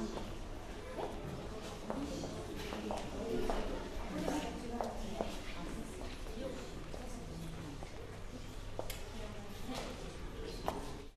Amen.